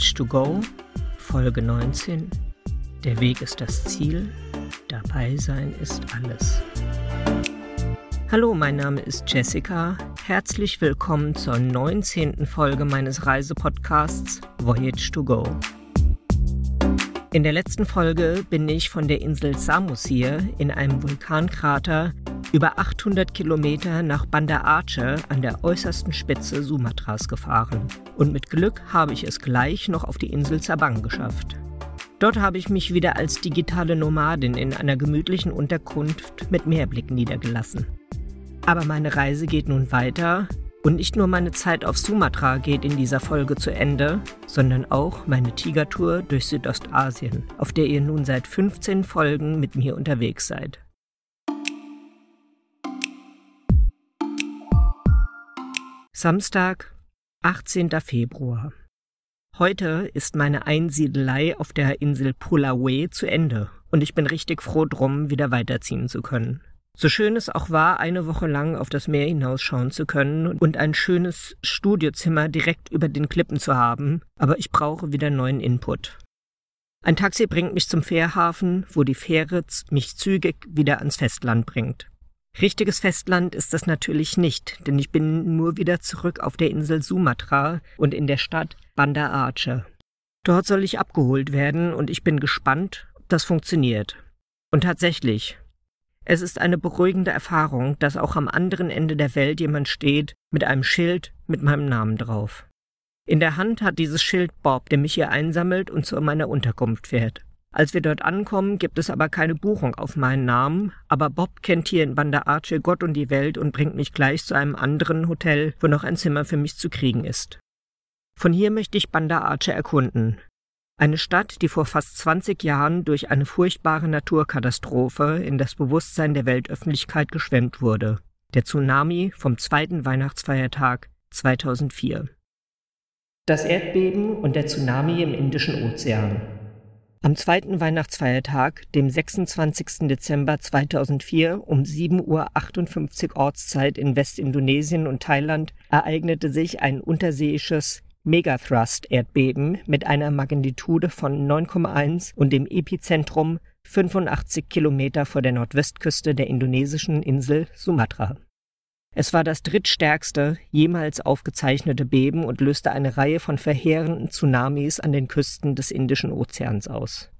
Voyage to Go, Folge 19. Der Weg ist das Ziel, dabei sein ist alles. Hallo, mein Name ist Jessica. Herzlich willkommen zur 19. Folge meines Reisepodcasts Voyage to Go. In der letzten Folge bin ich von der Insel Samosir in einem Vulkankrater über 800 Kilometer nach Banda Aceh an der äußersten Spitze Sumatras gefahren. Und mit Glück habe ich es gleich noch auf die Insel Sabang geschafft. Dort habe ich mich wieder als digitale Nomadin in einer gemütlichen Unterkunft mit Meerblick niedergelassen. Aber meine Reise geht nun weiter und nicht nur meine Zeit auf Sumatra geht in dieser Folge zu Ende, sondern auch meine Tigertour durch Südostasien, auf der ihr nun seit 15 Folgen mit mir unterwegs seid. Samstag, 18. Februar. Heute ist meine Einsiedelei auf der Insel Pulawe zu Ende und ich bin richtig froh drum, wieder weiterziehen zu können. So schön es auch war, eine Woche lang auf das Meer hinausschauen zu können und ein schönes Studiozimmer direkt über den Klippen zu haben, aber ich brauche wieder neuen Input. Ein Taxi bringt mich zum Fährhafen, wo die Fähre mich zügig wieder ans Festland bringt. Richtiges Festland ist das natürlich nicht, denn ich bin nur wieder zurück auf der Insel Sumatra und in der Stadt Banda Aceh. Dort soll ich abgeholt werden und ich bin gespannt, ob das funktioniert. Und tatsächlich, es ist eine beruhigende Erfahrung, dass auch am anderen Ende der Welt jemand steht mit einem Schild mit meinem Namen drauf. In der Hand hat dieses Schild Bob, der mich hier einsammelt und zu meiner Unterkunft fährt. Als wir dort ankommen, gibt es aber keine Buchung auf meinen Namen, aber Bob kennt hier in Banda Aceh Gott und die Welt und bringt mich gleich zu einem anderen Hotel, wo noch ein Zimmer für mich zu kriegen ist. Von hier möchte ich Banda Aceh erkunden. Eine Stadt, die vor fast 20 Jahren durch eine furchtbare Naturkatastrophe in das Bewusstsein der Weltöffentlichkeit geschwemmt wurde. Der Tsunami vom zweiten Weihnachtsfeiertag 2004. Das Erdbeben und der Tsunami im Indischen Ozean. Am zweiten Weihnachtsfeiertag, dem 26. Dezember 2004 um 7.58 Uhr Ortszeit in Westindonesien und Thailand ereignete sich ein unterseeisches Megathrust-Erdbeben mit einer Magnitude von 9,1 und dem Epizentrum 85 Kilometer vor der Nordwestküste der indonesischen Insel Sumatra. Es war das drittstärkste jemals aufgezeichnete Beben und löste eine Reihe von verheerenden Tsunamis an den Küsten des Indischen Ozeans aus.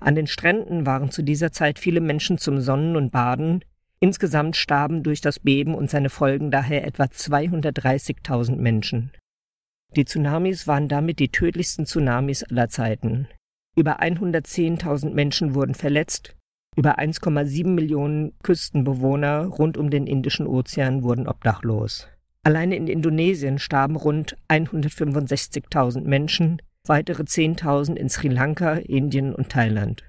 An den Stränden waren zu dieser Zeit viele Menschen zum Sonnen und Baden. Insgesamt starben durch das Beben und seine Folgen daher etwa 230.000 Menschen. Die Tsunamis waren damit die tödlichsten Tsunamis aller Zeiten. Über 110.000 Menschen wurden verletzt, über 1,7 Millionen Küstenbewohner rund um den Indischen Ozean wurden obdachlos. Alleine in Indonesien starben rund 165.000 Menschen, weitere 10.000 in Sri Lanka, Indien und Thailand.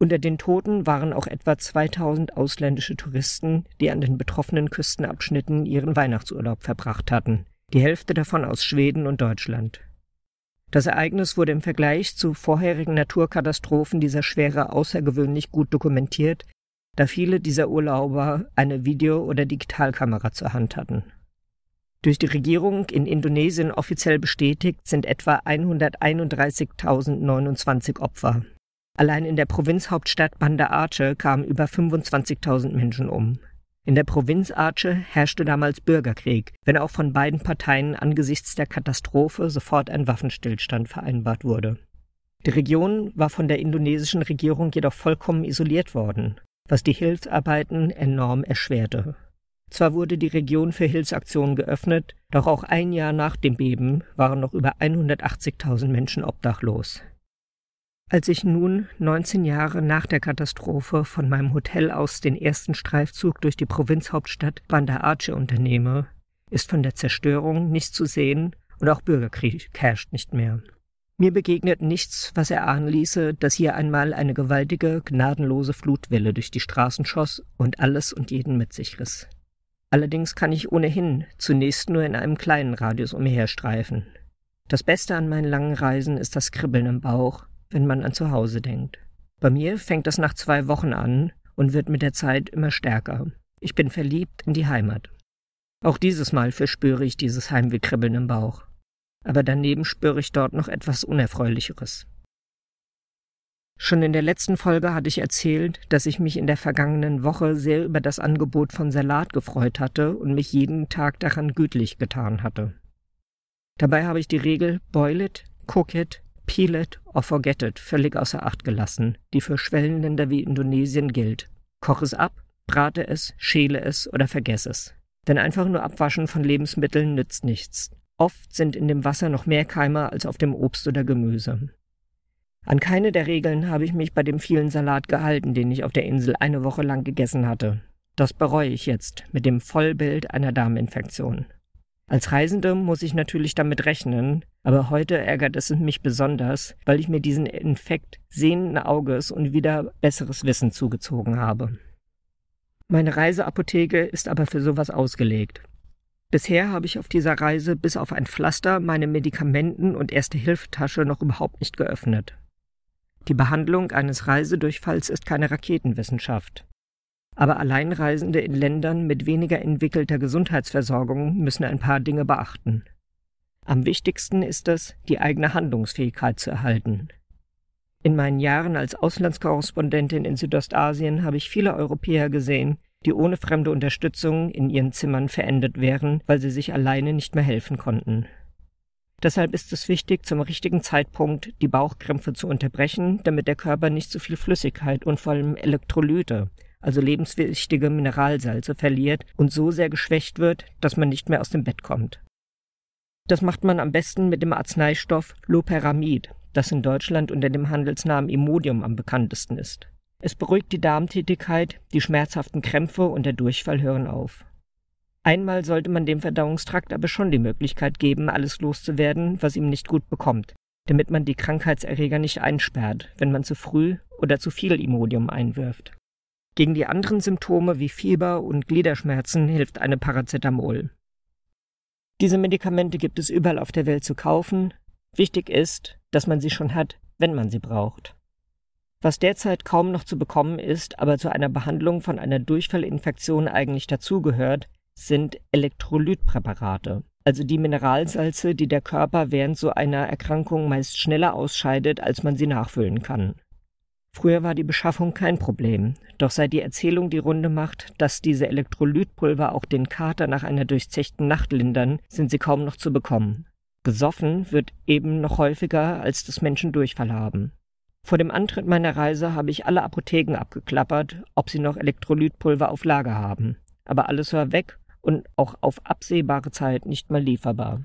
Unter den Toten waren auch etwa 2000 ausländische Touristen, die an den betroffenen Küstenabschnitten ihren Weihnachtsurlaub verbracht hatten, die Hälfte davon aus Schweden und Deutschland. Das Ereignis wurde im Vergleich zu vorherigen Naturkatastrophen dieser Schwere außergewöhnlich gut dokumentiert, da viele dieser Urlauber eine Video- oder Digitalkamera zur Hand hatten. Durch die Regierung in Indonesien offiziell bestätigt sind etwa 131.029 Opfer. Allein in der Provinzhauptstadt Banda Aceh kamen über 25.000 Menschen um. In der Provinz Aceh herrschte damals Bürgerkrieg, wenn auch von beiden Parteien angesichts der Katastrophe sofort ein Waffenstillstand vereinbart wurde. Die Region war von der indonesischen Regierung jedoch vollkommen isoliert worden, was die Hilfsarbeiten enorm erschwerte. Zwar wurde die Region für Hilfsaktionen geöffnet, doch auch ein Jahr nach dem Beben waren noch über 180.000 Menschen obdachlos. Als ich nun 19 Jahre nach der Katastrophe von meinem Hotel aus den ersten Streifzug durch die Provinzhauptstadt Banda Aceh unternehme, ist von der Zerstörung nichts zu sehen und auch Bürgerkrieg herrscht nicht mehr. Mir begegnet nichts, was erahnen ließe, dass hier einmal eine gewaltige, gnadenlose Flutwelle durch die Straßen schoss und alles und jeden mit sich riss. Allerdings kann ich ohnehin zunächst nur in einem kleinen Radius umherstreifen. Das Beste an meinen langen Reisen ist das Kribbeln im Bauch, wenn man an Zuhause denkt. Bei mir fängt das nach zwei Wochen an und wird mit der Zeit immer stärker. Ich bin verliebt in die Heimat. Auch dieses Mal verspüre ich dieses Heimwehkribbeln im Bauch. aber daneben spüre ich dort noch etwas Unerfreulicheres. Schon in der letzten Folge hatte ich erzählt, dass ich mich in der vergangenen Woche sehr über das Angebot von Salat gefreut hatte und mich jeden Tag daran gütlich getan hatte. Dabei habe ich die Regel Boil it, Cook it, Peel it or Forget it völlig außer Acht gelassen, die für Schwellenländer wie Indonesien gilt. Koch es ab, brate es, schäle es oder vergess es. Denn einfach nur Abwaschen von Lebensmitteln nützt nichts. Oft sind in dem Wasser noch mehr Keime als auf dem Obst oder Gemüse. An keine der Regeln habe ich mich bei dem vielen Salat gehalten, den ich auf der Insel eine Woche lang gegessen hatte. Das bereue ich jetzt mit dem Vollbild einer Darminfektion. Als Reisende muss ich natürlich damit rechnen, aber heute ärgert es mich besonders, weil ich mir diesen Infekt sehenden Auges und wieder besseres Wissen zugezogen habe. Meine Reiseapotheke ist aber für sowas ausgelegt. Bisher habe ich auf dieser Reise bis auf ein Pflaster meine Medikamenten und erste Hilfetasche noch überhaupt nicht geöffnet. Die Behandlung eines Reisedurchfalls ist keine Raketenwissenschaft. Aber Alleinreisende in Ländern mit weniger entwickelter Gesundheitsversorgung müssen ein paar Dinge beachten. Am wichtigsten ist es, die eigene Handlungsfähigkeit zu erhalten. In meinen Jahren als Auslandskorrespondentin in Südostasien habe ich viele Europäer gesehen, die ohne fremde Unterstützung in ihren Zimmern verendet wären, weil sie sich alleine nicht mehr helfen konnten. Deshalb ist es wichtig, zum richtigen Zeitpunkt die Bauchkrämpfe zu unterbrechen, damit der Körper nicht zu viel Flüssigkeit und vor allem Elektrolyte, also lebenswichtige Mineralsalze, verliert und so sehr geschwächt wird, dass man nicht mehr aus dem Bett kommt. Das macht man am besten mit dem Arzneistoff Loperamid, das in Deutschland unter dem Handelsnamen Imodium am bekanntesten ist. Es beruhigt die Darmtätigkeit, die schmerzhaften Krämpfe und der Durchfall hören auf. Einmal sollte man dem Verdauungstrakt aber schon die Möglichkeit geben, alles loszuwerden, was ihm nicht gut bekommt, damit man die Krankheitserreger nicht einsperrt, wenn man zu früh oder zu viel Imodium einwirft. Gegen die anderen Symptome wie Fieber und Gliederschmerzen hilft eine Paracetamol. Diese Medikamente gibt es überall auf der Welt zu kaufen. Wichtig ist, dass man sie schon hat, wenn man sie braucht. Was derzeit kaum noch zu bekommen ist, aber zu einer Behandlung von einer Durchfallinfektion eigentlich dazugehört, sind Elektrolytpräparate, also die Mineralsalze, die der Körper während so einer Erkrankung meist schneller ausscheidet, als man sie nachfüllen kann. Früher war die Beschaffung kein Problem, doch seit die Erzählung die Runde macht, dass diese Elektrolytpulver auch den Kater nach einer durchzechten Nacht lindern, sind sie kaum noch zu bekommen. Gesoffen wird eben noch häufiger, als das Menschen Durchfall haben. Vor dem Antritt meiner Reise habe ich alle Apotheken abgeklappert, ob sie noch Elektrolytpulver auf Lager haben. Aber alles war weg und auch auf absehbare Zeit nicht mehr lieferbar.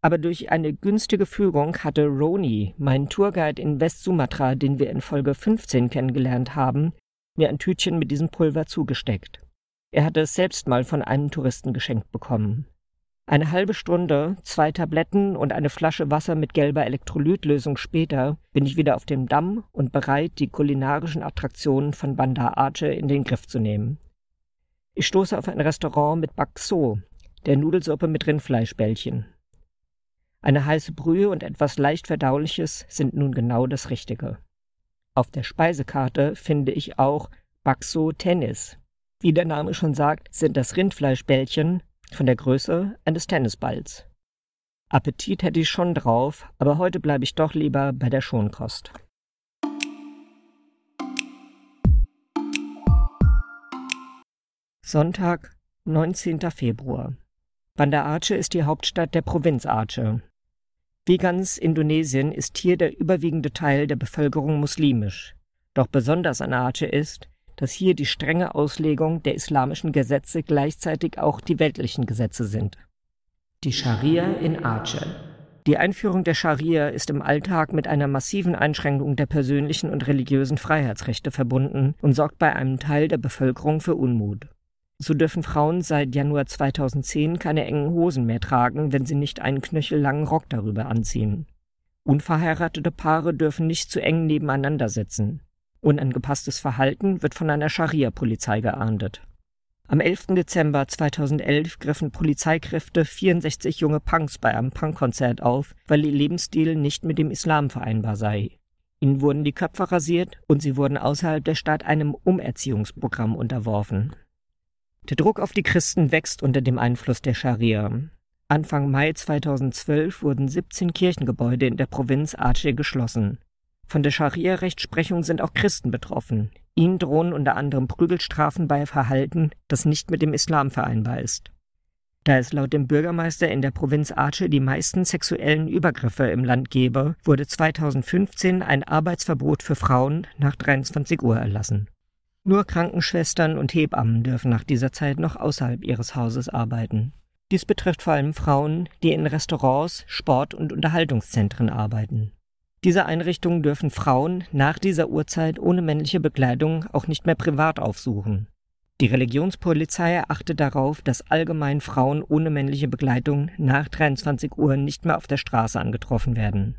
Aber durch eine günstige Führung hatte Roni, mein Tourguide in West-Sumatra, den wir in Folge 15 kennengelernt haben, mir ein Tütchen mit diesem Pulver zugesteckt. Er hatte es selbst mal von einem Touristen geschenkt bekommen. Eine halbe Stunde, zwei Tabletten und eine Flasche Wasser mit gelber Elektrolytlösung später bin ich wieder auf dem Damm und bereit, die kulinarischen Attraktionen von Banda Aceh in den Griff zu nehmen. Ich stoße auf ein Restaurant mit Bakso, der Nudelsuppe mit Rindfleischbällchen. Eine heiße Brühe und etwas leicht Verdauliches sind nun genau das Richtige. Auf der Speisekarte finde ich auch Bakso Tennis. Wie der Name schon sagt, sind das Rindfleischbällchen von der Größe eines Tennisballs. Appetit hätte ich schon drauf, aber heute bleibe ich doch lieber bei der Schonkost. Sonntag, 19. Februar. Banda Aceh ist die Hauptstadt der Provinz Aceh. Wie ganz Indonesien ist hier der überwiegende Teil der Bevölkerung muslimisch. Doch besonders an Aceh ist, dass hier die strenge Auslegung der islamischen Gesetze gleichzeitig auch die weltlichen Gesetze sind. Die Scharia in Aceh. Die Einführung der Scharia ist im Alltag mit einer massiven Einschränkung der persönlichen und religiösen Freiheitsrechte verbunden und sorgt bei einem Teil der Bevölkerung für Unmut. So dürfen Frauen seit Januar 2010 keine engen Hosen mehr tragen, wenn sie nicht einen knöchellangen Rock darüber anziehen. Unverheiratete Paare dürfen nicht zu eng nebeneinander sitzen. Unangepasstes Verhalten wird von einer Scharia-Polizei geahndet. Am 11. Dezember 2011 griffen Polizeikräfte 64 junge Punks bei einem Punkkonzert auf, weil ihr Lebensstil nicht mit dem Islam vereinbar sei. Ihnen wurden die Köpfe rasiert und sie wurden außerhalb der Stadt einem Umerziehungsprogramm unterworfen. Der Druck auf die Christen wächst unter dem Einfluss der Scharia. Anfang Mai 2012 wurden 17 Kirchengebäude in der Provinz Aceh geschlossen. Von der Scharia-Rechtsprechung sind auch Christen betroffen. Ihnen drohen unter anderem Prügelstrafen bei Verhalten, das nicht mit dem Islam vereinbar ist. Da es laut dem Bürgermeister in der Provinz Aceh die meisten sexuellen Übergriffe im Land gebe, wurde 2015 ein Arbeitsverbot für Frauen nach 23 Uhr erlassen. Nur Krankenschwestern und Hebammen dürfen nach dieser Zeit noch außerhalb ihres Hauses arbeiten. Dies betrifft vor allem Frauen, die in Restaurants, Sport- und Unterhaltungszentren arbeiten. Diese Einrichtungen dürfen Frauen nach dieser Uhrzeit ohne männliche Bekleidung auch nicht mehr privat aufsuchen. Die Religionspolizei achtet darauf, dass allgemein Frauen ohne männliche Begleitung nach 23 Uhr nicht mehr auf der Straße angetroffen werden.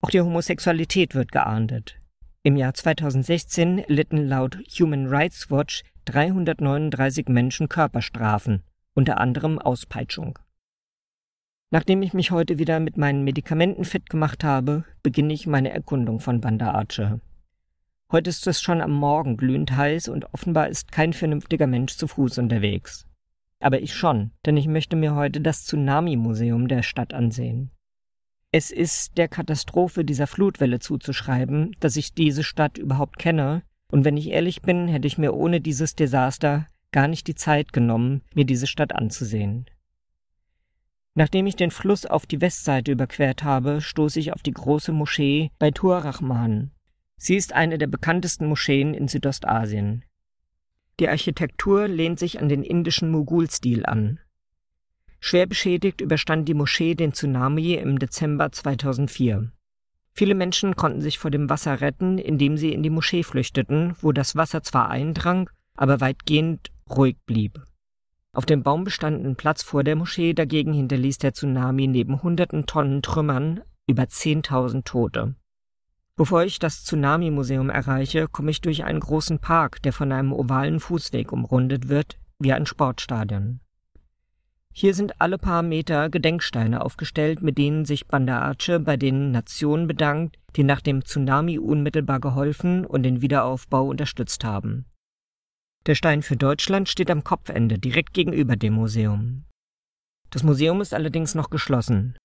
Auch die Homosexualität wird geahndet. Im Jahr 2016 litten laut Human Rights Watch 339 Menschen Körperstrafen, unter anderem Auspeitschung. Nachdem ich mich heute wieder mit meinen Medikamenten fit gemacht habe, beginne ich meine Erkundung von Banda Aceh. Heute ist es schon am Morgen glühend heiß und offenbar ist kein vernünftiger Mensch zu Fuß unterwegs. Aber ich schon, denn ich möchte mir heute das Tsunami-Museum der Stadt ansehen. Es ist der Katastrophe dieser Flutwelle zuzuschreiben, dass ich diese Stadt überhaupt kenne, und wenn ich ehrlich bin, hätte ich mir ohne dieses Desaster gar nicht die Zeit genommen, mir diese Stadt anzusehen. Nachdem ich den Fluss auf die Westseite überquert habe, stoße ich auf die große Moschee bei Tur Rahman. Sie ist eine der bekanntesten Moscheen in Südostasien. Die Architektur lehnt sich an den indischen Mogulstil an. Schwer beschädigt überstand die Moschee den Tsunami im Dezember 2004. Viele Menschen konnten sich vor dem Wasser retten, indem sie in die Moschee flüchteten, wo das Wasser zwar eindrang, aber weitgehend ruhig blieb. Auf dem baumbestandenen Platz vor der Moschee dagegen hinterließ der Tsunami neben hunderten Tonnen Trümmern über 10.000 Tote. Bevor ich das Tsunami-Museum erreiche, komme ich durch einen großen Park, der von einem ovalen Fußweg umrundet wird, wie ein Sportstadion. Hier sind alle paar Meter Gedenksteine aufgestellt, mit denen sich Banda Aceh bei den Nationen bedankt, die nach dem Tsunami unmittelbar geholfen und den Wiederaufbau unterstützt haben. Der Stein für Deutschland steht am Kopfende, direkt gegenüber dem Museum. Das Museum ist allerdings noch geschlossen.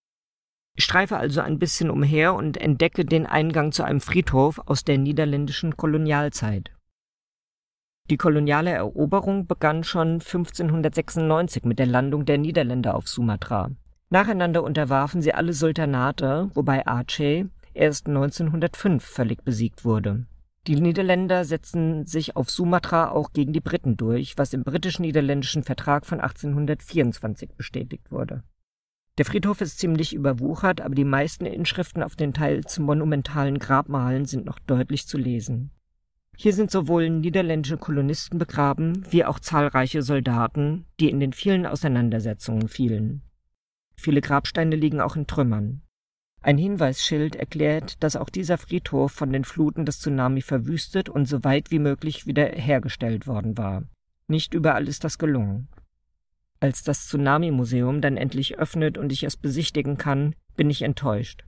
Ich streife also ein bisschen umher und entdecke den Eingang zu einem Friedhof aus der niederländischen Kolonialzeit. Die koloniale Eroberung begann schon 1596 mit der Landung der Niederländer auf Sumatra. Nacheinander unterwarfen sie alle Sultanate, wobei Aceh erst 1905 völlig besiegt wurde. Die Niederländer setzten sich auf Sumatra auch gegen die Briten durch, was im britisch-niederländischen Vertrag von 1824 bestätigt wurde. Der Friedhof ist ziemlich überwuchert, aber die meisten Inschriften auf den teils monumentalen Grabmalen sind noch deutlich zu lesen. Hier sind sowohl niederländische Kolonisten begraben, wie auch zahlreiche Soldaten, die in den vielen Auseinandersetzungen fielen. Viele Grabsteine liegen auch in Trümmern. Ein Hinweisschild erklärt, dass auch dieser Friedhof von den Fluten des Tsunami verwüstet und so weit wie möglich wiederhergestellt worden war. Nicht überall ist das gelungen. Als das Tsunami-Museum dann endlich öffnet und ich es besichtigen kann, bin ich enttäuscht.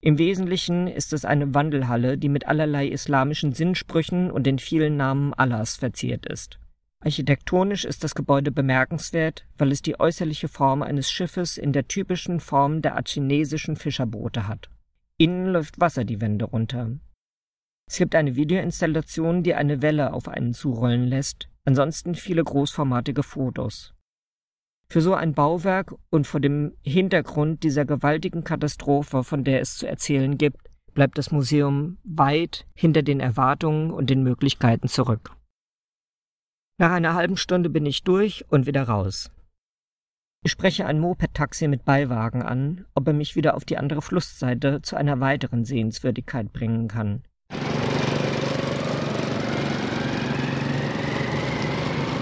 Im Wesentlichen ist es eine Wandelhalle, die mit allerlei islamischen Sinnsprüchen und den vielen Namen Allahs verziert ist. Architektonisch ist das Gebäude bemerkenswert, weil es die äußerliche Form eines Schiffes in der typischen Form der chinesischen Fischerboote hat. Innen läuft Wasser die Wände runter. Es gibt eine Videoinstallation, die eine Welle auf einen zurollen lässt, ansonsten viele großformatige Fotos. Für so ein Bauwerk und vor dem Hintergrund dieser gewaltigen Katastrophe, von der es zu erzählen gibt, bleibt das Museum weit hinter den Erwartungen und den Möglichkeiten zurück. Nach einer halben Stunde bin ich durch und wieder raus. Ich spreche ein Moped-Taxi mit Beiwagen an, ob er mich wieder auf die andere Flussseite zu einer weiteren Sehenswürdigkeit bringen kann.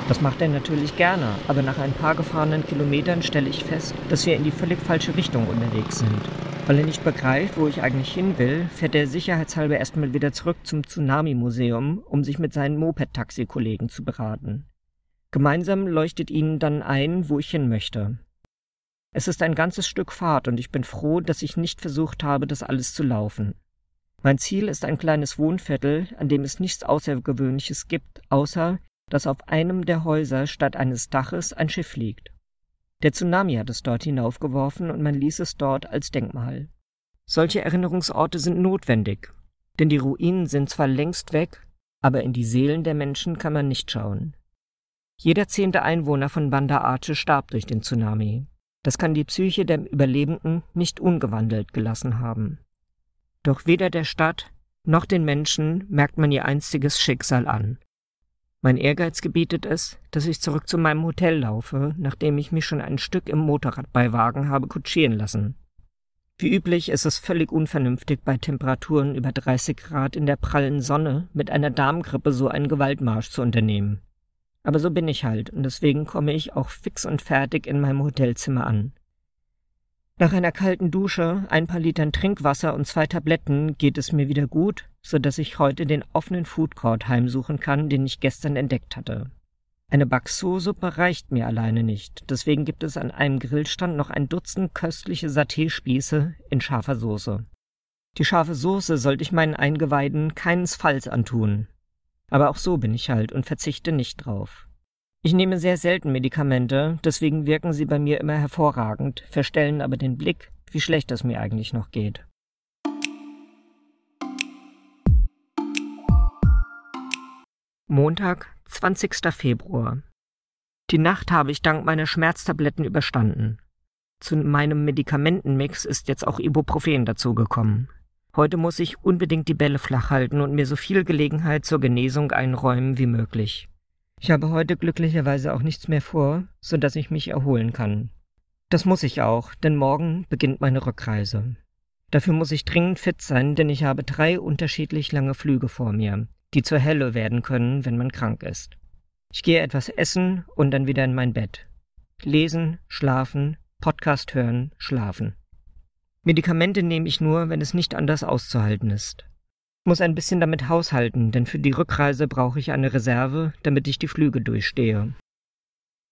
Das macht er natürlich gerne, aber nach ein paar gefahrenen Kilometern stelle ich fest, dass wir in die völlig falsche Richtung unterwegs sind. Weil er nicht begreift, wo ich eigentlich hin will, fährt er sicherheitshalber erstmal wieder zurück zum Tsunami-Museum, um sich mit seinen Moped-Taxi-Kollegen zu beraten. Gemeinsam leuchtet ihnen dann ein, wo ich hin möchte. Es ist ein ganzes Stück Fahrt und ich bin froh, dass ich nicht versucht habe, das alles zu laufen. Mein Ziel ist ein kleines Wohnviertel, an dem es nichts Außergewöhnliches gibt, außer dass auf einem der Häuser statt eines Daches ein Schiff liegt. Der Tsunami hat es dort hinaufgeworfen und man ließ es dort als Denkmal. Solche Erinnerungsorte sind notwendig, denn die Ruinen sind zwar längst weg, aber in die Seelen der Menschen kann man nicht schauen. Jeder zehnte Einwohner von Banda Aceh starb durch den Tsunami. Das kann die Psyche der Überlebenden nicht ungewandelt gelassen haben. Doch weder der Stadt noch den Menschen merkt man ihr einstiges Schicksal an. Mein Ehrgeiz gebietet es, dass ich zurück zu meinem Hotel laufe, nachdem ich mich schon ein Stück im Motorradbeiwagen habe kutschieren lassen. Wie üblich ist es völlig unvernünftig, bei Temperaturen über 30 Grad in der prallen Sonne mit einer Darmgrippe so einen Gewaltmarsch zu unternehmen. Aber so bin ich halt, und deswegen komme ich auch fix und fertig in meinem Hotelzimmer an. Nach einer kalten Dusche, ein paar Litern Trinkwasser und zwei Tabletten geht es mir wieder gut, so dass ich heute den offenen Foodcourt heimsuchen kann, den ich gestern entdeckt hatte. Eine Bakso-Suppe reicht mir alleine nicht, deswegen gibt es an einem Grillstand noch ein Dutzend köstliche Saté-Spieße in scharfer Soße. Die scharfe Soße sollte ich meinen Eingeweiden keinesfalls antun. Aber auch so bin ich halt und verzichte nicht drauf. Ich nehme sehr selten Medikamente, deswegen wirken sie bei mir immer hervorragend, verstellen aber den Blick, wie schlecht es mir eigentlich noch geht. Montag, 20. Februar. Die Nacht habe ich dank meiner Schmerztabletten überstanden. Zu meinem Medikamentenmix ist jetzt auch Ibuprofen dazugekommen. Heute muss ich unbedingt die Bälle flach halten und mir so viel Gelegenheit zur Genesung einräumen wie möglich. Ich habe heute glücklicherweise auch nichts mehr vor, so dass ich mich erholen kann. Das muss ich auch, denn morgen beginnt meine Rückreise. Dafür muss ich dringend fit sein, denn ich habe drei unterschiedlich lange Flüge vor mir, die zur Hölle werden können, wenn man krank ist. Ich gehe etwas essen und dann wieder in mein Bett. Lesen, schlafen, Podcast hören, schlafen. Medikamente nehme ich nur, wenn es nicht anders auszuhalten ist muss ein bisschen damit haushalten, denn für die Rückreise brauche ich eine Reserve, damit ich die Flüge durchstehe.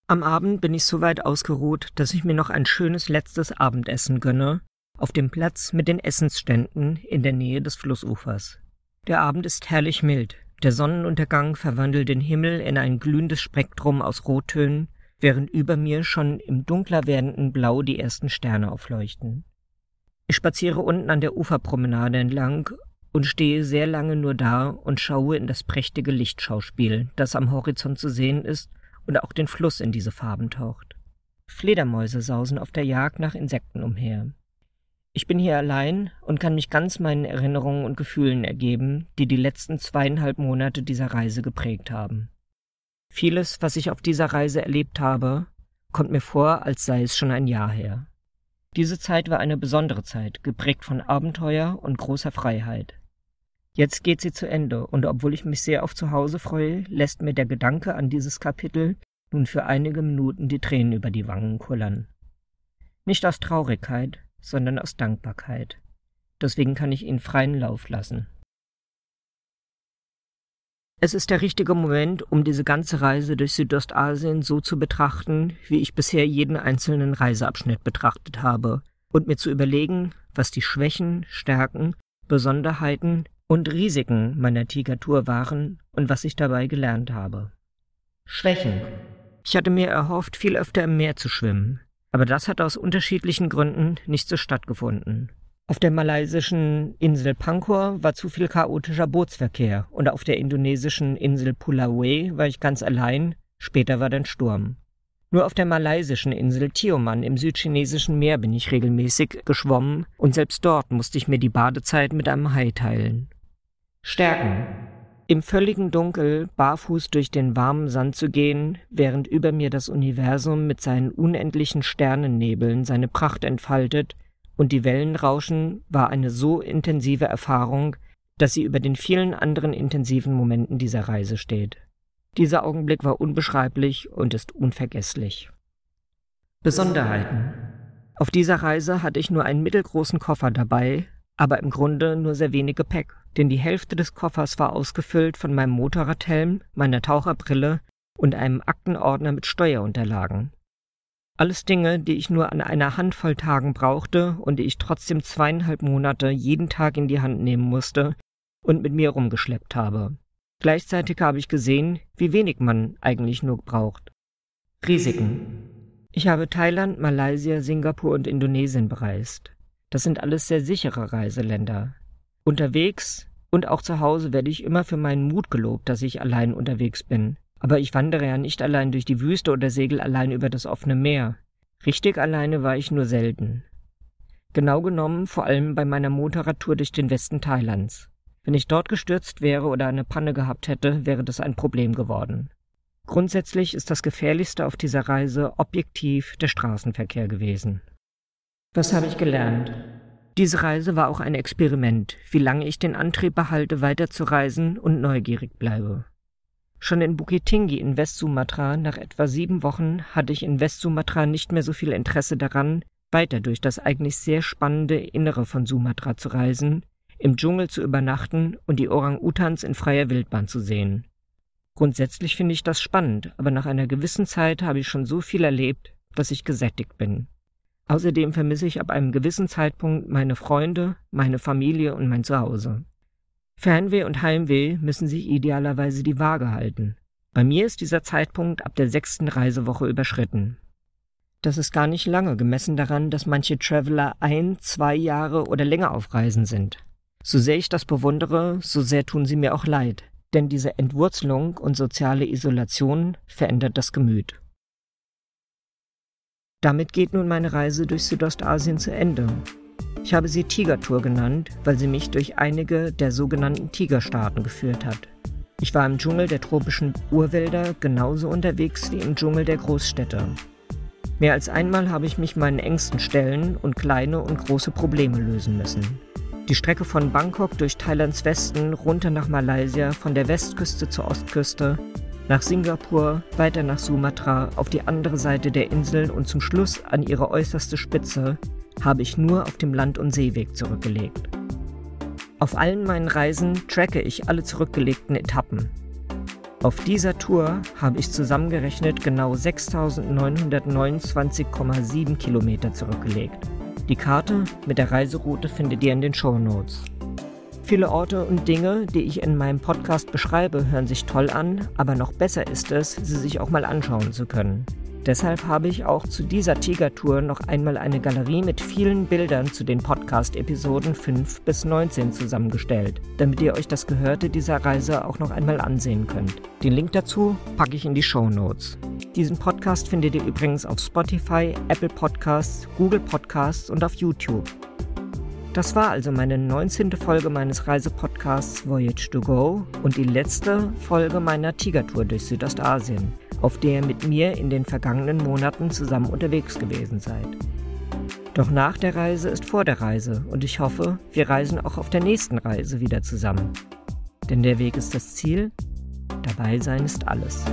Am Abend bin ich so weit ausgeruht, dass ich mir noch ein schönes letztes Abendessen gönne, auf dem Platz mit den Essensständen in der Nähe des Flussufers. Der Abend ist herrlich mild, der Sonnenuntergang verwandelt den Himmel in ein glühendes Spektrum aus Rottönen, während über mir schon im dunkler werdenden Blau die ersten Sterne aufleuchten. Ich spaziere unten an der Uferpromenade entlang und stehe sehr lange nur da und schaue in das prächtige Lichtschauspiel, das am Horizont zu sehen ist und auch den Fluss in diese Farben taucht. Fledermäuse sausen auf der Jagd nach Insekten umher. Ich bin hier allein und kann mich ganz meinen Erinnerungen und Gefühlen ergeben, die die letzten zweieinhalb Monate dieser Reise geprägt haben. Vieles, was ich auf dieser Reise erlebt habe, kommt mir vor, als sei es schon ein Jahr her. Diese Zeit war eine besondere Zeit, geprägt von Abenteuer und großer Freiheit. Jetzt geht sie zu Ende, und obwohl ich mich sehr auf Zuhause freue, lässt mir der Gedanke an dieses Kapitel nun für einige Minuten die Tränen über die Wangen kullern. Nicht aus Traurigkeit, sondern aus Dankbarkeit. Deswegen kann ich ihn freien Lauf lassen. Es ist der richtige Moment, um diese ganze Reise durch Südostasien so zu betrachten, wie ich bisher jeden einzelnen Reiseabschnitt betrachtet habe, und mir zu überlegen, was die Schwächen, Stärken, Besonderheiten, und Risiken meiner Tigertour waren und was ich dabei gelernt habe. Schwächen. Ich hatte mir erhofft, viel öfter im Meer zu schwimmen, aber das hat aus unterschiedlichen Gründen nicht so stattgefunden. Auf der malaysischen Insel Pangkor war zu viel chaotischer Bootsverkehr und auf der indonesischen Insel Pulauwe war ich ganz allein, später war dann Sturm. Nur auf der malaysischen Insel Tioman im südchinesischen Meer bin ich regelmäßig geschwommen und selbst dort musste ich mir die Badezeit mit einem Hai teilen. Stärken. Im völligen Dunkel barfuß durch den warmen Sand zu gehen, während über mir das Universum mit seinen unendlichen Sternennebeln seine Pracht entfaltet und die Wellen rauschen, war eine so intensive Erfahrung, dass sie über den vielen anderen intensiven Momenten dieser Reise steht. Dieser Augenblick war unbeschreiblich und ist unvergesslich. Besonderheiten. Auf dieser Reise hatte ich nur einen mittelgroßen Koffer dabei, aber im Grunde nur sehr wenig Gepäck, denn die Hälfte des Koffers war ausgefüllt von meinem Motorradhelm, meiner Taucherbrille und einem Aktenordner mit Steuerunterlagen. Alles Dinge, die ich nur an einer Handvoll Tagen brauchte und die ich trotzdem zweieinhalb Monate jeden Tag in die Hand nehmen musste und mit mir rumgeschleppt habe. Gleichzeitig habe ich gesehen, wie wenig man eigentlich nur braucht. Risiken. Ich habe Thailand, Malaysia, Singapur und Indonesien bereist. Das sind alles sehr sichere Reiseländer. Unterwegs und auch zu Hause werde ich immer für meinen Mut gelobt, dass ich allein unterwegs bin. Aber ich wandere ja nicht allein durch die Wüste oder segel allein über das offene Meer. Richtig alleine war ich nur selten. Genau genommen vor allem bei meiner Motorradtour durch den Westen Thailands. Wenn ich dort gestürzt wäre oder eine Panne gehabt hätte, wäre das ein Problem geworden. Grundsätzlich ist das Gefährlichste auf dieser Reise objektiv der Straßenverkehr gewesen. Was habe ich gelernt? Diese Reise war auch ein Experiment, wie lange ich den Antrieb behalte, weiterzureisen und neugierig bleibe. Schon in Bukit in Westsumatra nach etwa sieben Wochen hatte ich in Westsumatra nicht mehr so viel Interesse daran, weiter durch das eigentlich sehr spannende Innere von Sumatra zu reisen, im Dschungel zu übernachten und die Orang-Utans in freier Wildbahn zu sehen. Grundsätzlich finde ich das spannend, aber nach einer gewissen Zeit habe ich schon so viel erlebt, dass ich gesättigt bin. Außerdem vermisse ich ab einem gewissen Zeitpunkt meine Freunde, meine Familie und mein Zuhause. Fernweh und Heimweh müssen sich idealerweise die Waage halten. Bei mir ist dieser Zeitpunkt ab der sechsten Reisewoche überschritten. Das ist gar nicht lange, gemessen daran, dass manche Traveler ein, zwei Jahre oder länger auf Reisen sind. So sehr ich das bewundere, so sehr tun sie mir auch leid, denn diese Entwurzelung und soziale Isolation verändert das Gemüt. Damit geht nun meine Reise durch Südostasien zu Ende. Ich habe sie Tigertour genannt, weil sie mich durch einige der sogenannten Tigerstaaten geführt hat. Ich war im Dschungel der tropischen Urwälder genauso unterwegs wie im Dschungel der Großstädte. Mehr als einmal habe ich mich meinen Ängsten stellen und kleine und große Probleme lösen müssen. Die Strecke von Bangkok durch Thailands Westen runter nach Malaysia, von der Westküste zur Ostküste, nach Singapur, weiter nach Sumatra, auf die andere Seite der Insel und zum Schluss an ihre äußerste Spitze habe ich nur auf dem Land- und Seeweg zurückgelegt. Auf allen meinen Reisen tracke ich alle zurückgelegten Etappen. Auf dieser Tour habe ich zusammengerechnet genau 6.929,7 Kilometer zurückgelegt. Die Karte mit der Reiseroute findet ihr in den Show Notes. Viele Orte und Dinge, die ich in meinem Podcast beschreibe, hören sich toll an, aber noch besser ist es, sie sich auch mal anschauen zu können. Deshalb habe ich auch zu dieser Tiger-Tour noch einmal eine Galerie mit vielen Bildern zu den Podcast-Episoden 5 bis 19 zusammengestellt, damit ihr euch das Gehörte dieser Reise auch noch einmal ansehen könnt. Den Link dazu packe ich in die Show Notes. Diesen Podcast findet ihr übrigens auf Spotify, Apple Podcasts, Google Podcasts und auf YouTube. Das war also meine 19. Folge meines Reisepodcasts Voyage to Go und die letzte Folge meiner Tigertour durch Südostasien, auf der ihr mit mir in den vergangenen Monaten zusammen unterwegs gewesen seid. Doch nach der Reise ist vor der Reise und ich hoffe, wir reisen auch auf der nächsten Reise wieder zusammen. Denn der Weg ist das Ziel, dabei sein ist alles.